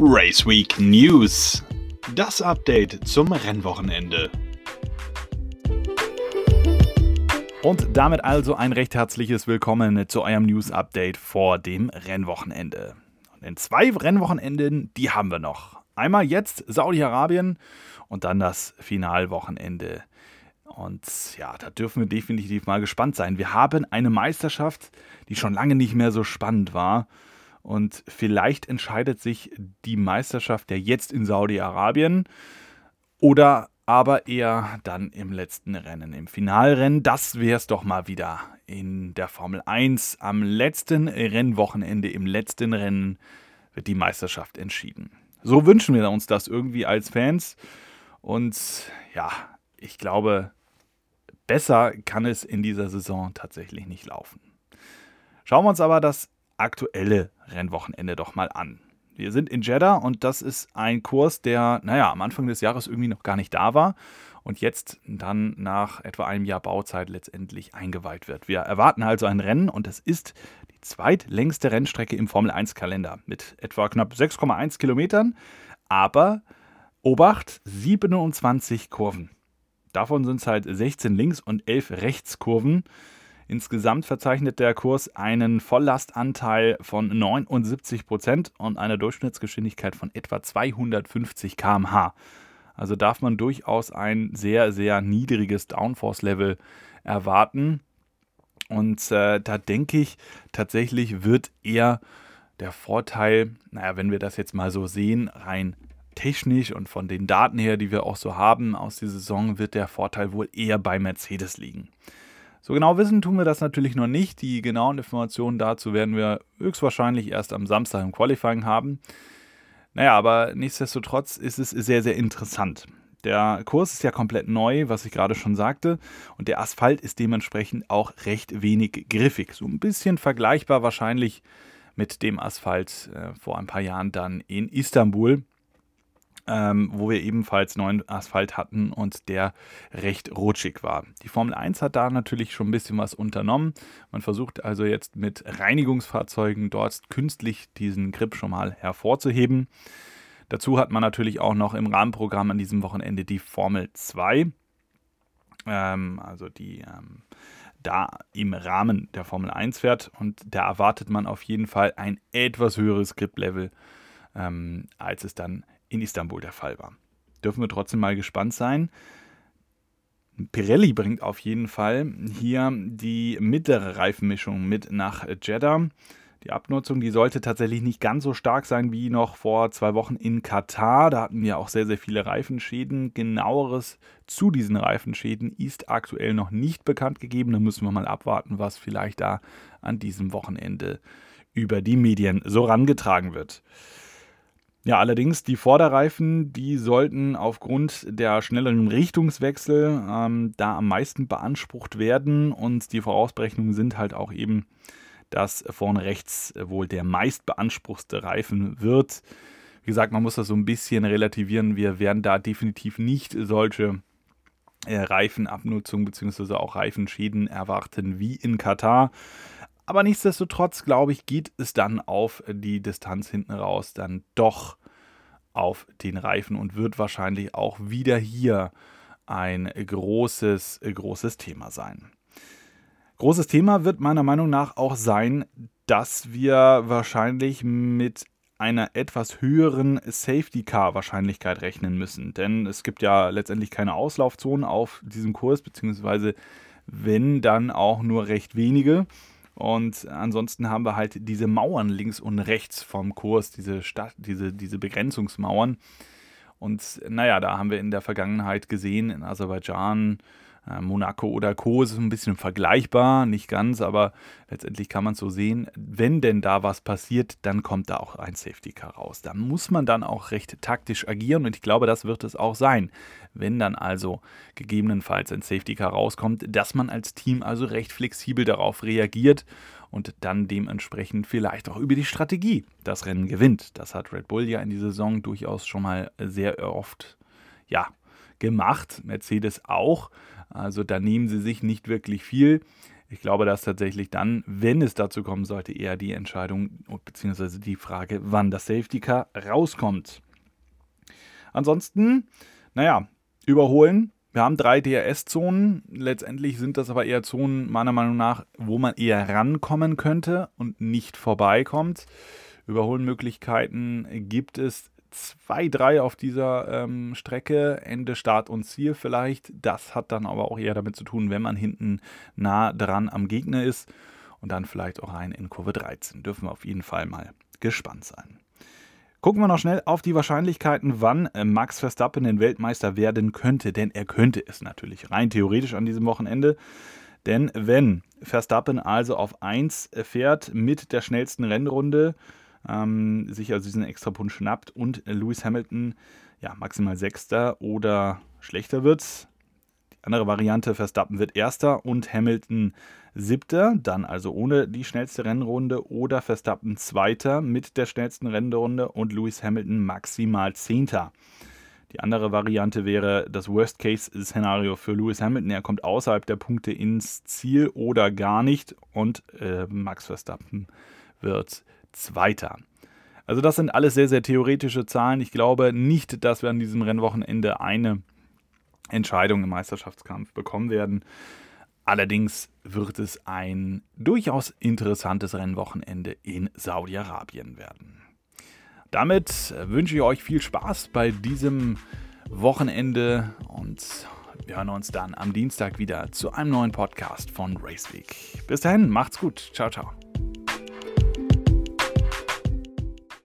Race Week News. Das Update zum Rennwochenende. Und damit also ein recht herzliches Willkommen zu eurem News Update vor dem Rennwochenende. In zwei Rennwochenenden, die haben wir noch. Einmal jetzt Saudi-Arabien und dann das Finalwochenende. Und ja, da dürfen wir definitiv mal gespannt sein. Wir haben eine Meisterschaft, die schon lange nicht mehr so spannend war. Und vielleicht entscheidet sich die Meisterschaft ja jetzt in Saudi-Arabien oder aber eher dann im letzten Rennen, im Finalrennen. Das wäre es doch mal wieder in der Formel 1. Am letzten Rennwochenende, im letzten Rennen wird die Meisterschaft entschieden. So wünschen wir uns das irgendwie als Fans. Und ja, ich glaube, besser kann es in dieser Saison tatsächlich nicht laufen. Schauen wir uns aber das aktuelle Rennwochenende doch mal an. Wir sind in Jeddah und das ist ein Kurs, der, naja, am Anfang des Jahres irgendwie noch gar nicht da war und jetzt dann nach etwa einem Jahr Bauzeit letztendlich eingeweiht wird. Wir erwarten also ein Rennen und es ist die zweitlängste Rennstrecke im Formel 1-Kalender mit etwa knapp 6,1 Kilometern, aber Obacht, 27 Kurven. Davon sind es halt 16 Links- und 11 Rechtskurven. Insgesamt verzeichnet der Kurs einen Volllastanteil von 79 Prozent und eine Durchschnittsgeschwindigkeit von etwa 250 km/h. Also darf man durchaus ein sehr, sehr niedriges Downforce-Level erwarten. Und äh, da denke ich, tatsächlich wird eher der Vorteil, naja, wenn wir das jetzt mal so sehen, rein technisch und von den Daten her, die wir auch so haben aus der Saison, wird der Vorteil wohl eher bei Mercedes liegen. So genau wissen tun wir das natürlich noch nicht. Die genauen Informationen dazu werden wir höchstwahrscheinlich erst am Samstag im Qualifying haben. Naja, aber nichtsdestotrotz ist es sehr, sehr interessant. Der Kurs ist ja komplett neu, was ich gerade schon sagte, und der Asphalt ist dementsprechend auch recht wenig griffig. So ein bisschen vergleichbar wahrscheinlich mit dem Asphalt äh, vor ein paar Jahren dann in Istanbul ähm, wo wir ebenfalls neuen Asphalt hatten und der recht rutschig war. Die Formel 1 hat da natürlich schon ein bisschen was unternommen. Man versucht also jetzt mit Reinigungsfahrzeugen dort künstlich diesen Grip schon mal hervorzuheben. Dazu hat man natürlich auch noch im Rahmenprogramm an diesem Wochenende die Formel 2. Ähm, also die ähm, da im Rahmen der Formel 1 fährt. Und da erwartet man auf jeden Fall ein etwas höheres Grip-Level, ähm, als es dann in Istanbul der Fall war. Dürfen wir trotzdem mal gespannt sein. Pirelli bringt auf jeden Fall hier die mittlere Reifenmischung mit nach Jeddah. Die Abnutzung, die sollte tatsächlich nicht ganz so stark sein wie noch vor zwei Wochen in Katar. Da hatten wir auch sehr, sehr viele Reifenschäden. Genaueres zu diesen Reifenschäden ist aktuell noch nicht bekannt gegeben. Da müssen wir mal abwarten, was vielleicht da an diesem Wochenende über die Medien so rangetragen wird. Ja, allerdings die Vorderreifen, die sollten aufgrund der schnelleren Richtungswechsel ähm, da am meisten beansprucht werden und die Vorausberechnungen sind halt auch eben, dass vorne rechts wohl der meist beanspruchste Reifen wird. Wie gesagt, man muss das so ein bisschen relativieren. Wir werden da definitiv nicht solche äh, Reifenabnutzung bzw. auch Reifenschäden erwarten wie in Katar. Aber nichtsdestotrotz, glaube ich, geht es dann auf die Distanz hinten raus dann doch auf den Reifen und wird wahrscheinlich auch wieder hier ein großes, großes Thema sein. Großes Thema wird meiner Meinung nach auch sein, dass wir wahrscheinlich mit einer etwas höheren Safety Car Wahrscheinlichkeit rechnen müssen. Denn es gibt ja letztendlich keine Auslaufzonen auf diesem Kurs, beziehungsweise wenn dann auch nur recht wenige. Und ansonsten haben wir halt diese Mauern links und rechts vom Kurs, diese, Stadt, diese, diese Begrenzungsmauern. Und naja, da haben wir in der Vergangenheit gesehen, in Aserbaidschan, Monaco oder Co. ist ein bisschen vergleichbar, nicht ganz, aber letztendlich kann man es so sehen. Wenn denn da was passiert, dann kommt da auch ein Safety Car raus. Da muss man dann auch recht taktisch agieren und ich glaube, das wird es auch sein. Wenn dann also gegebenenfalls ein Safety Car rauskommt, dass man als Team also recht flexibel darauf reagiert und dann dementsprechend vielleicht auch über die Strategie das Rennen gewinnt. Das hat Red Bull ja in dieser Saison durchaus schon mal sehr oft ja, gemacht. Mercedes auch. Also da nehmen sie sich nicht wirklich viel. Ich glaube, dass tatsächlich dann, wenn es dazu kommen sollte, eher die Entscheidung bzw. die Frage, wann das Safety Car rauskommt. Ansonsten, naja, überholen. Wir haben drei DRS-Zonen. Letztendlich sind das aber eher Zonen, meiner Meinung nach, wo man eher rankommen könnte und nicht vorbeikommt. Überholmöglichkeiten gibt es zwei, drei auf dieser ähm, Strecke, Ende, Start und Ziel vielleicht. Das hat dann aber auch eher damit zu tun, wenn man hinten nah dran am Gegner ist und dann vielleicht auch rein in Kurve 13. Dürfen wir auf jeden Fall mal gespannt sein. Gucken wir noch schnell auf die Wahrscheinlichkeiten, wann äh, Max Verstappen den Weltmeister werden könnte, denn er könnte es natürlich rein theoretisch an diesem Wochenende. Denn wenn Verstappen also auf 1 fährt mit der schnellsten Rennrunde, ähm, sich also diesen extra Punkt schnappt und Lewis Hamilton ja maximal Sechster oder schlechter wird. Die andere Variante, Verstappen wird Erster und Hamilton Siebter, dann also ohne die schnellste Rennrunde oder Verstappen Zweiter mit der schnellsten Rennrunde und Lewis Hamilton maximal Zehnter. Die andere Variante wäre das Worst-Case-Szenario für Lewis Hamilton. Er kommt außerhalb der Punkte ins Ziel oder gar nicht und äh, Max Verstappen wird Zweiter. Also das sind alles sehr, sehr theoretische Zahlen. Ich glaube nicht, dass wir an diesem Rennwochenende eine Entscheidung im Meisterschaftskampf bekommen werden. Allerdings wird es ein durchaus interessantes Rennwochenende in Saudi-Arabien werden. Damit wünsche ich euch viel Spaß bei diesem Wochenende und wir hören uns dann am Dienstag wieder zu einem neuen Podcast von Raceweek. Bis dahin, macht's gut. Ciao, ciao.